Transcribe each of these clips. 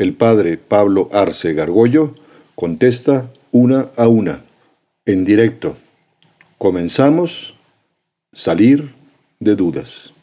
El padre Pablo Arce Gargollo contesta una a una, en directo. Comenzamos. Salir de dudas.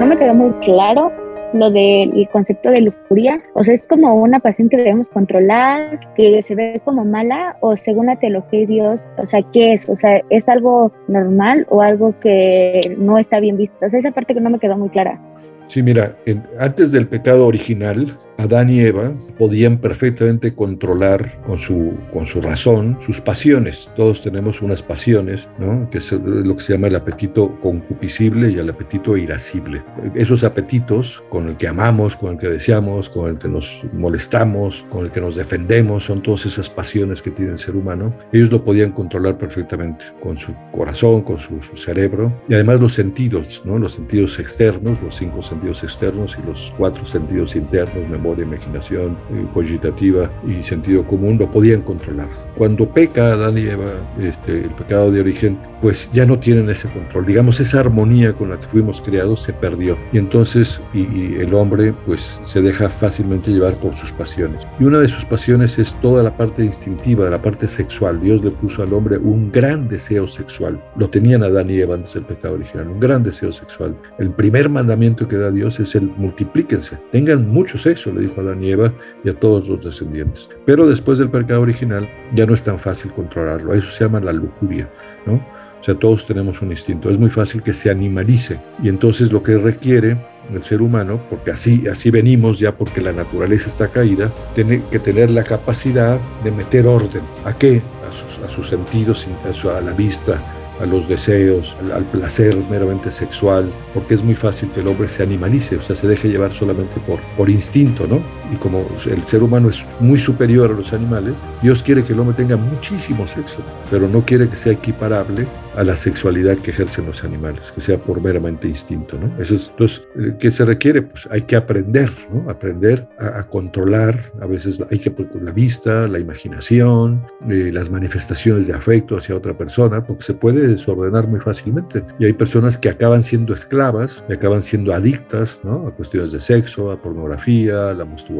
No me quedó muy claro lo del concepto de lujuria. O sea, es como una pasión que debemos controlar, que se ve como mala, o según la teología de Dios, o sea, ¿qué es? O sea, ¿es algo normal o algo que no está bien visto? O sea, esa parte que no me quedó muy clara. Sí, mira, antes del pecado original, Adán y Eva podían perfectamente controlar con su, con su razón sus pasiones. Todos tenemos unas pasiones, ¿no? que es lo que se llama el apetito concupiscible y el apetito irascible. Esos apetitos con el que amamos, con el que deseamos, con el que nos molestamos, con el que nos defendemos, son todas esas pasiones que tiene el ser humano. Ellos lo podían controlar perfectamente con su corazón, con su, cerebro y además los sentidos, ¿no? los sentidos externos, los cinco sentidos externos y los cuatro sentidos internos, de imaginación eh, cogitativa y sentido común lo podían controlar. Cuando peca Adán y Eva, este, el pecado de origen, pues ya no tienen ese control. Digamos, esa armonía con la que fuimos creados se perdió. Y entonces y, el hombre pues se deja fácilmente llevar por sus pasiones. Y una de sus pasiones es toda la parte instintiva, la parte sexual. Dios le puso al hombre un gran deseo sexual. Lo tenían Adán y Eva antes del pecado original, un gran deseo sexual. El primer mandamiento que da Dios es el multiplíquense, tengan mucho sexo, le dijo a Adán y y a todos los descendientes. Pero después del pecado original ya no es tan fácil controlarlo. Eso se llama la lujuria, ¿no? O sea, todos tenemos un instinto. Es muy fácil que se animalice. Y entonces lo que requiere el ser humano, porque así, así venimos ya porque la naturaleza está caída, tiene que tener la capacidad de meter orden. ¿A qué? A sus, a sus sentidos, a la vista, a los deseos, al, placer meramente sexual, porque es muy fácil que el hombre se animalice, o sea, se deje llevar solamente por, por instinto, ¿no? Y como el ser humano es muy superior a los animales, Dios quiere que el hombre tenga muchísimo sexo, pero no quiere que sea equiparable a la sexualidad que ejercen los animales, que sea por meramente instinto, ¿no? Eso es, entonces, ¿qué se requiere? Pues hay que aprender, ¿no? Aprender a, controlar, a veces hay que la vista, la imaginación, eh, las manifestaciones de afecto hacia otra persona, porque se puede desordenar muy fácilmente. Y hay personas que acaban siendo esclavas y acaban siendo adictas ¿no? a cuestiones de sexo, a pornografía, a la masturbación,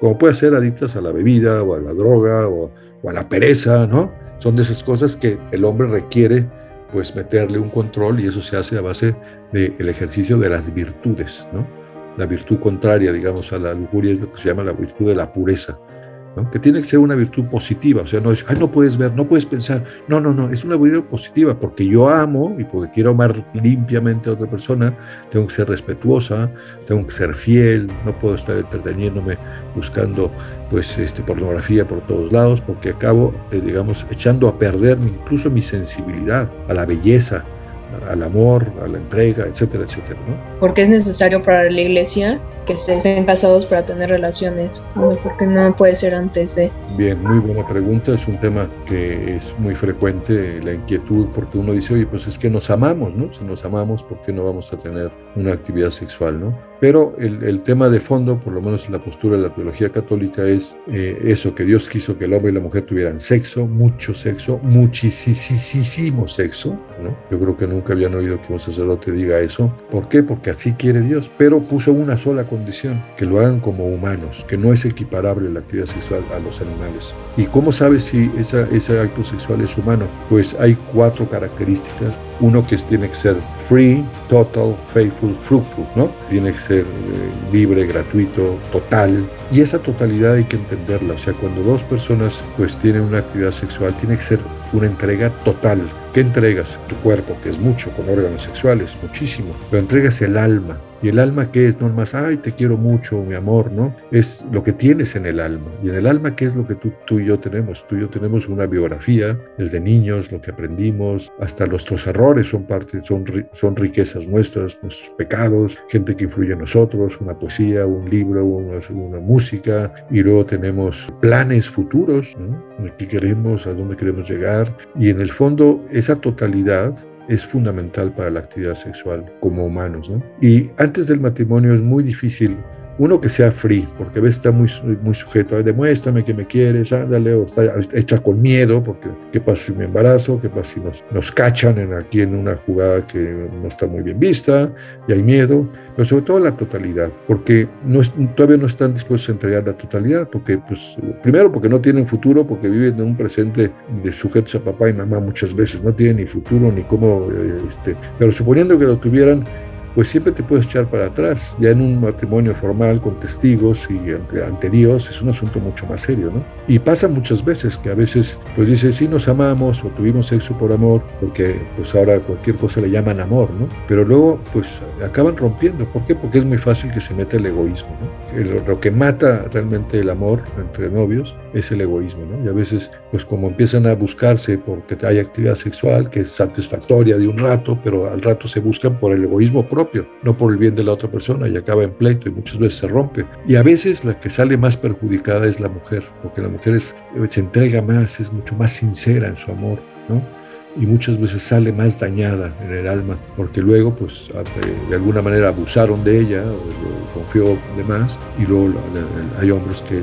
como puede ser adictas a la bebida o a la droga o, a la pereza, ¿no? Son de esas cosas que el hombre requiere pues meterle un control y eso se hace a base del ejercicio de las virtudes, ¿no? La virtud contraria, digamos, a la lujuria es lo que se llama la virtud de la pureza que tiene que ser una virtud positiva, o sea, no es, ay, no puedes ver, no puedes pensar, no, no, no, es una virtud positiva, porque yo amo y porque quiero amar limpiamente a otra persona, tengo que ser respetuosa, tengo que ser fiel, no puedo estar entreteniéndome buscando pues este, pornografía por todos lados, porque acabo, eh, digamos, echando a perder incluso mi sensibilidad a la belleza, al amor, a la entrega, etcétera, etcétera. ¿no? Porque es necesario para la iglesia que estén casados para tener relaciones, porque no puede ser antes de... Bien, muy buena pregunta, es un tema que es muy frecuente, la inquietud, porque uno dice, oye, pues es que nos amamos, ¿no? Si nos amamos, ¿por qué no vamos a tener una actividad sexual, ¿no? Pero el, tema de fondo, por lo menos en la postura de la teología católica, es eh, eso, que Dios quiso que el hombre y la mujer tuvieran sexo, mucho sexo, muchísimo sexo, ¿no? Yo creo que nunca habían oído que un sacerdote diga eso. ¿Por qué? Porque así quiere Dios, pero puso una sola condición, que lo hagan como humanos, que no es equiparable la actividad sexual a los animales. ¿Y cómo sabes si ese acto sexual es humano? Pues hay cuatro características. Uno que tiene que ser free, total, faithful, fruitful, ¿no? Tiene que ser eh, libre, gratuito, total. Y esa totalidad hay que entenderla. O sea, cuando dos personas pues tienen una actividad sexual, tiene que ser una entrega total. ¿Qué entregas? Tu cuerpo, que es mucho, con órganos sexuales, muchísimo. Pero entregas el alma, ¿Y el alma qué es? No más, ay, te quiero mucho, mi amor, ¿no? Es lo que tienes en el alma. Y en el alma, ¿qué es lo que tú, tú y yo tenemos? Tú y yo tenemos una biografía, desde niños, lo que aprendimos, hasta nuestros errores son parte, son, son riquezas nuestras, nuestros pecados, gente que influye en nosotros, una poesía, un libro, una, una música, y luego tenemos planes futuros, ¿no? ¿Qué queremos? ¿A dónde queremos llegar? Y en el fondo, esa totalidad es fundamental para la actividad sexual como humanos. ¿no? Y antes del matrimonio es muy difícil uno que sea free, porque a veces está muy, muy sujeto a demuéstrame que me quieres, ándale, o está hecha con miedo, porque qué pasa si me embarazo, qué pasa si nos, nos cachan en, aquí en una jugada que no está muy bien vista, y hay miedo, pero sobre todo la totalidad, porque no todavía no están dispuestos a entregar la totalidad, porque pues, primero porque no tienen futuro, porque viven en un presente de sujetos a papá y mamá muchas veces, no tienen ni futuro ni cómo, eh, este, pero suponiendo que lo tuvieran, pues siempre te puedes echar para atrás. Ya en un matrimonio formal con testigos y ante, Dios es un asunto mucho más serio, ¿no? Y pasa muchas veces que a veces pues dices, sí nos amamos o tuvimos sexo por amor, porque pues ahora cualquier cosa le llaman amor, ¿no? Pero luego pues acaban rompiendo. ¿Por qué? Porque es muy fácil que se meta el egoísmo, ¿no? Lo que mata realmente el amor entre novios es el egoísmo, ¿no? Y a veces pues como empiezan a buscarse porque hay actividad sexual que es satisfactoria de un rato, pero al rato se buscan por el egoísmo propio no por el bien de la otra persona y acaba en pleito y muchas veces se rompe. Y a veces la que sale más perjudicada es la mujer, porque la mujer se entrega más, es mucho más sincera en su amor, ¿no? y muchas veces sale más dañada en el alma, porque luego, pues, de, alguna manera abusaron de ella, confió de más, y luego hay hombres que,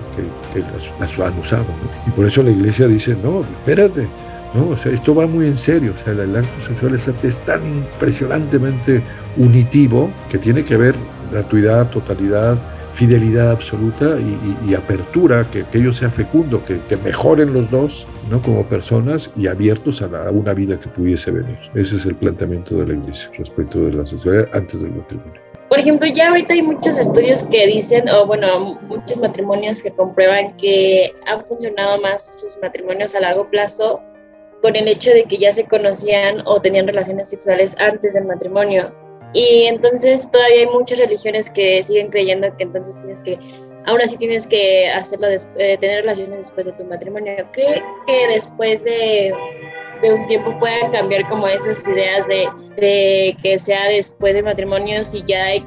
las, han usado. Y por eso la iglesia dice, no, espérate, no, o sea, esto va muy en serio, o sea, el acto sexual es tan impresionantemente unitivo que tiene que ver gratuidad, totalidad, fidelidad absoluta y, apertura, que, que, ello sea fecundo, que, mejoren los dos ¿no? como personas y abiertos a, una vida que pudiese venir. Ese es el planteamiento de la Iglesia respecto de la sexualidad antes del matrimonio. Por ejemplo, ya ahorita hay muchos estudios que dicen, o bueno, muchos matrimonios que comprueban que han funcionado más sus matrimonios a largo plazo con el hecho de que ya se conocían o tenían relaciones sexuales antes del matrimonio. Y entonces todavía hay muchas religiones que siguen creyendo que entonces tienes que, aún así tienes que hacerlo, eh, tener relaciones después de tu matrimonio. ¿Cree que después de, un tiempo puedan cambiar como esas ideas de, de que sea después del matrimonio si ya hay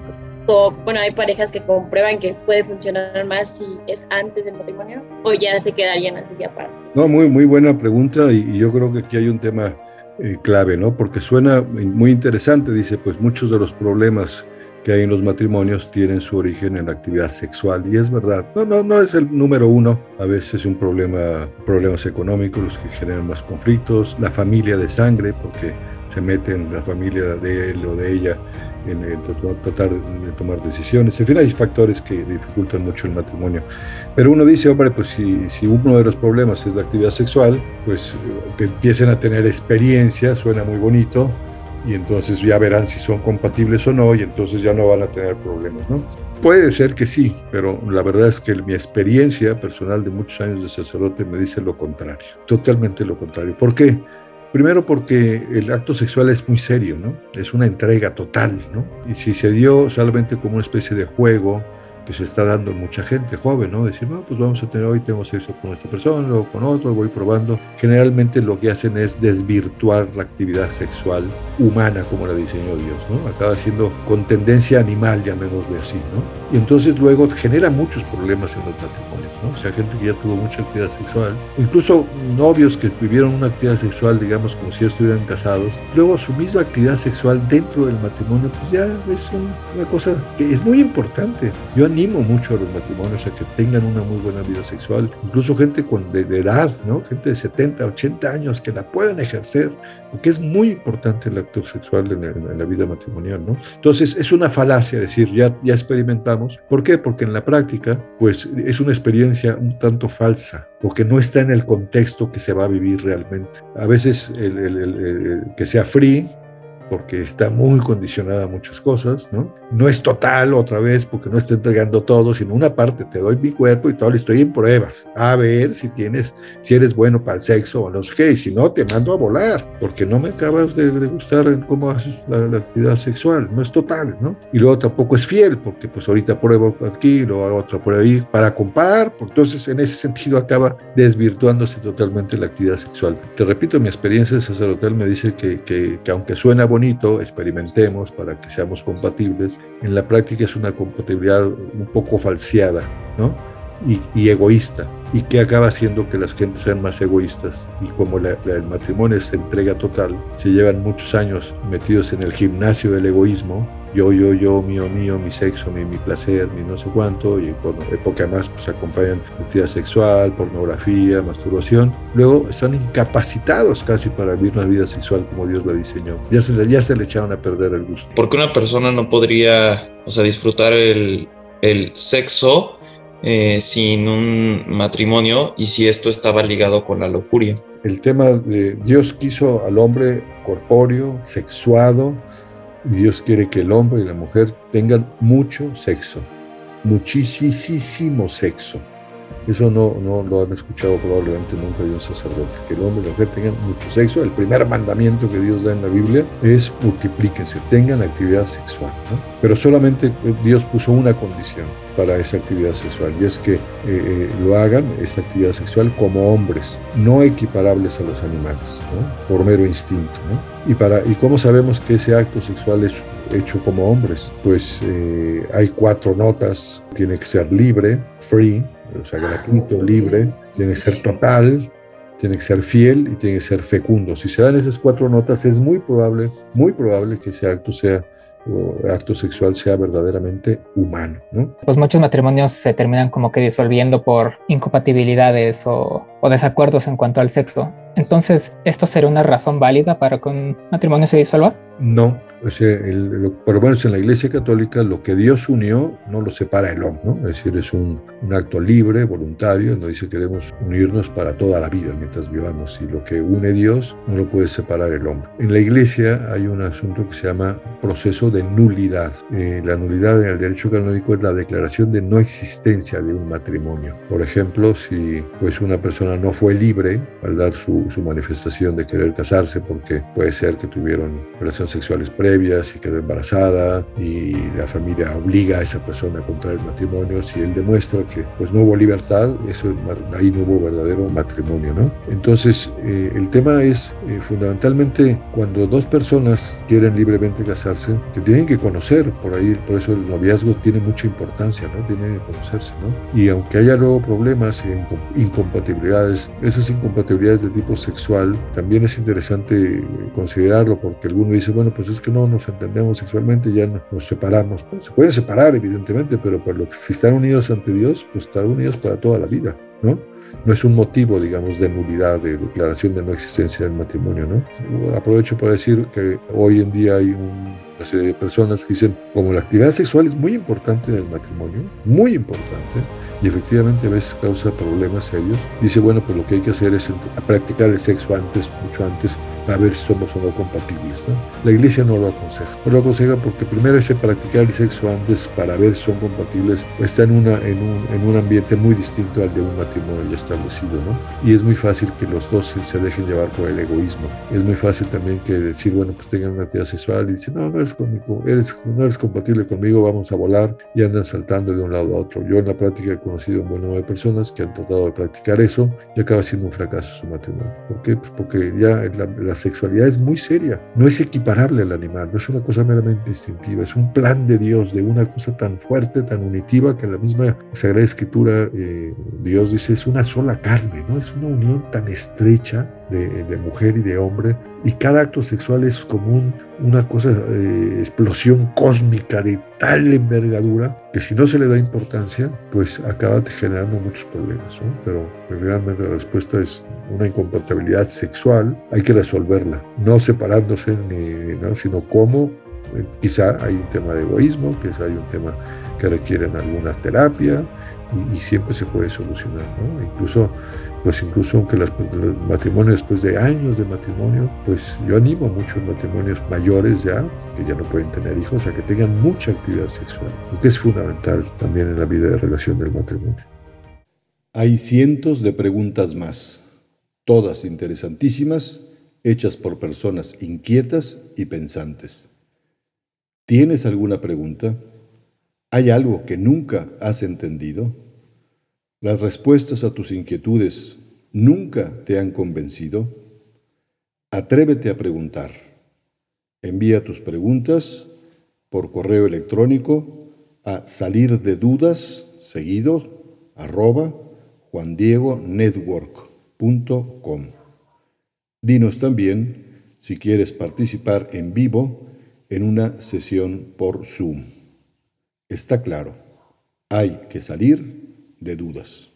bueno, hay parejas que comprueban que puede funcionar más si es antes del matrimonio o ya se quedarían así ya para. No, muy, muy buena pregunta y, yo creo que aquí hay un tema eh, clave, ¿no? Porque suena muy interesante, dice, pues muchos de los problemas que hay en los matrimonios tienen su origen en la actividad sexual y es verdad. No, no, no es el número uno. A veces es un problema, problemas económicos los que generan más conflictos, la familia de sangre, porque se mete en la familia de él o de ella en, tratar de tomar decisiones. En fin, hay factores que dificultan mucho el matrimonio. Pero uno dice, hombre, pues si, si uno de los problemas es la actividad sexual, pues que empiecen a tener experiencia, suena muy bonito, y entonces ya verán si son compatibles o no, y entonces ya no van a tener problemas, ¿no? Puede ser que sí, pero la verdad es que mi experiencia personal de muchos años de sacerdote me dice lo contrario, totalmente lo contrario. ¿Por qué? Primero porque el acto sexual es muy serio, ¿no? Es una entrega total, ¿no? Y si se dio solamente como una especie de juego, que se está dando mucha gente joven, ¿no? Decir, no, pues vamos a tener hoy, tenemos sexo con esta persona, luego con otro, voy probando. Generalmente lo que hacen es desvirtuar la actividad sexual humana como la diseñó Dios, ¿no? Acaba siendo con tendencia animal, llamémosle así, ¿no? Y entonces luego genera muchos problemas en los matrimonios, ¿no? O sea, gente que ya tuvo mucha actividad sexual, incluso novios que vivieron una actividad sexual, digamos, como si ya estuvieran casados, luego su misma actividad sexual dentro del matrimonio, pues ya es una cosa que es muy importante. Yo animo mucho a los matrimonios a que tengan una muy buena vida sexual, incluso gente con, de, edad, ¿no? gente de 70, 80 años que la puedan ejercer, porque es muy importante el acto sexual en, la vida matrimonial. ¿no? Entonces es una falacia decir, ya, ya experimentamos. ¿Por qué? Porque en la práctica, pues es una experiencia un tanto falsa, porque no está en el contexto que se va a vivir realmente. A veces que sea free, porque está muy condicionada a muchas cosas, ¿no? No es total otra vez porque no está entregando todo, sino una parte, te doy mi cuerpo y todo, estoy en pruebas, a ver si tienes, si eres bueno para el sexo o no sé qué, y si no, te mando a volar, porque no me acabas de, gustar en cómo haces la, actividad sexual, no es total, ¿no? Y luego tampoco es fiel, porque pues ahorita pruebo aquí, luego otra prueba ahí, para comparar, entonces en ese sentido acaba desvirtuándose totalmente la actividad sexual. Te repito, mi experiencia de sacerdotal me dice que, que, que aunque suena experimentemos para que seamos compatibles, en la práctica es una compatibilidad un poco falseada, ¿no? Y, egoísta, y que acaba haciendo que las gentes sean más egoístas. Y como el matrimonio es entrega total, se llevan muchos años metidos en el gimnasio del egoísmo, yo, yo, yo, mío, mío, mi sexo, mi, mi placer, mi no sé cuánto, y por época más pues acompañan actividad sexual, pornografía, masturbación. Luego están incapacitados casi para vivir una vida sexual como Dios la diseñó. Ya se, ya se le echaron a perder el gusto. Porque una persona no podría, o sea, disfrutar el, el sexo eh, sin un matrimonio y si esto estaba ligado con la lujuria. El tema de Dios quiso al hombre corpóreo, sexuado, Dios quiere que el hombre y la mujer tengan mucho sexo, muchísimo sexo. Eso no, no lo han escuchado probablemente nunca de un sacerdote, que el hombre y la mujer tengan mucho sexo. El primer mandamiento que Dios da en la Biblia es multiplíquense, tengan actividad sexual. Pero solamente Dios puso una condición para esa actividad sexual y es que eh, eh, lo hagan, esa actividad sexual, como hombres, no equiparables a los animales, por mero instinto. ¿Y, para, ¿Y cómo sabemos que ese acto sexual es hecho como hombres? Pues eh, hay cuatro notas, tiene que ser libre, free, o sea, gratuito, libre, tiene que ser total, tiene que ser fiel y tiene que ser fecundo. Si se dan esas cuatro notas, es muy probable, muy probable que ese acto sea acto sexual sea verdaderamente humano, ¿no? Pues muchos matrimonios se terminan como que disolviendo por incompatibilidades o, o desacuerdos en cuanto al sexo. Entonces, ¿esto sería una razón válida para que un matrimonio se disuelva? No, o sea, el, por lo menos en la Iglesia Católica lo que Dios unió no lo separa el hombre, ¿no? Es decir, es un, un acto libre, voluntario, donde dice queremos unirnos para toda la vida mientras vivamos y lo que une Dios no lo puede separar el hombre. En la Iglesia hay un asunto que se llama proceso de nulidad. Eh, la nulidad en el derecho canónico es la declaración de no existencia de un matrimonio. Por ejemplo, si pues una persona no fue libre al dar su, su manifestación de querer casarse porque puede ser que tuvieron relaciones sexuales previas y quedó embarazada y la familia obliga a esa persona a contraer matrimonio, si él demuestra que pues no hubo libertad, eso ahí no hubo verdadero matrimonio, ¿no? Entonces, eh, el tema es eh, fundamentalmente cuando dos personas quieren libremente casarse, que tienen que conocer, por ahí, por eso el noviazgo tiene mucha importancia, ¿no? Tiene que conocerse, ¿no? Y aunque haya luego problemas e incompatibilidades, esas incompatibilidades de tipo sexual, también es interesante considerarlo porque alguno dice, bueno, pues es que no nos entendemos sexualmente, ya nos separamos. se pueden separar, evidentemente, pero por lo que si están unidos ante Dios, pues estar unidos para toda la vida, ¿no? No es un motivo, digamos, de nulidad, de declaración de no existencia del matrimonio, ¿no? Aprovecho para decir que hoy en día hay una serie de personas que dicen, como la actividad sexual es muy importante en el matrimonio, muy importante, y efectivamente a veces causa problemas serios, dice, bueno, pues lo que hay que hacer es practicar el sexo antes, mucho antes, a ver si somos o no compatibles. ¿no? La iglesia no lo aconseja. No lo aconseja porque primero ese practicar el sexo antes para ver si son compatibles está en, una, en, un, en un ambiente muy distinto al de un matrimonio ya establecido. ¿no? Y es muy fácil que los dos se, dejen llevar por el egoísmo. Es muy fácil también que decir, bueno, pues tengan una actividad sexual y dicen, no, no eres, conmigo, eres, no eres compatible conmigo, vamos a volar y andan saltando de un lado a otro. Yo en la práctica he conocido un buen número de personas que han tratado de practicar eso y acaba siendo un fracaso su matrimonio. ¿Por qué? Pues porque ya la, la sexualidad es muy seria, no es equiparable al animal, no es una cosa meramente instintiva, es un plan de Dios, de una cosa tan fuerte, tan unitiva, que la misma Sagrada Escritura eh, Dios dice es una sola carne, ¿no? Es una unión tan estrecha de, de mujer y de hombre, y cada acto sexual es como una cosa, eh, explosión cósmica de tal envergadura que si no se le da importancia, pues acaba generando muchos problemas, ¿no? Pero realmente la respuesta es una incompatibilidad sexual, hay que resolverla, no separándose, ni, ¿no? sino cómo Eh, quizá hay un tema de egoísmo, quizá hay un tema que requieren alguna terapia y, siempre se puede solucionar, ¿no? Incluso, pues incluso aunque los matrimonios después de años de matrimonio, pues yo animo a muchos matrimonios mayores ya, que ya no pueden tener hijos, a que tengan mucha actividad sexual, porque es fundamental también en la vida de relación del matrimonio. Hay cientos de preguntas más, todas interesantísimas, hechas por personas inquietas y pensantes. ¿Tienes alguna pregunta? ¿Hay algo que nunca has entendido? ¿Las respuestas a tus inquietudes nunca te han convencido? Atrévete a preguntar. Envía tus preguntas por correo electrónico a salir de dudas seguido arroba juandiegonetwork.com. Dinos también si quieres participar en vivo en una sesión por Zoom. Está claro, hay que salir de dudas.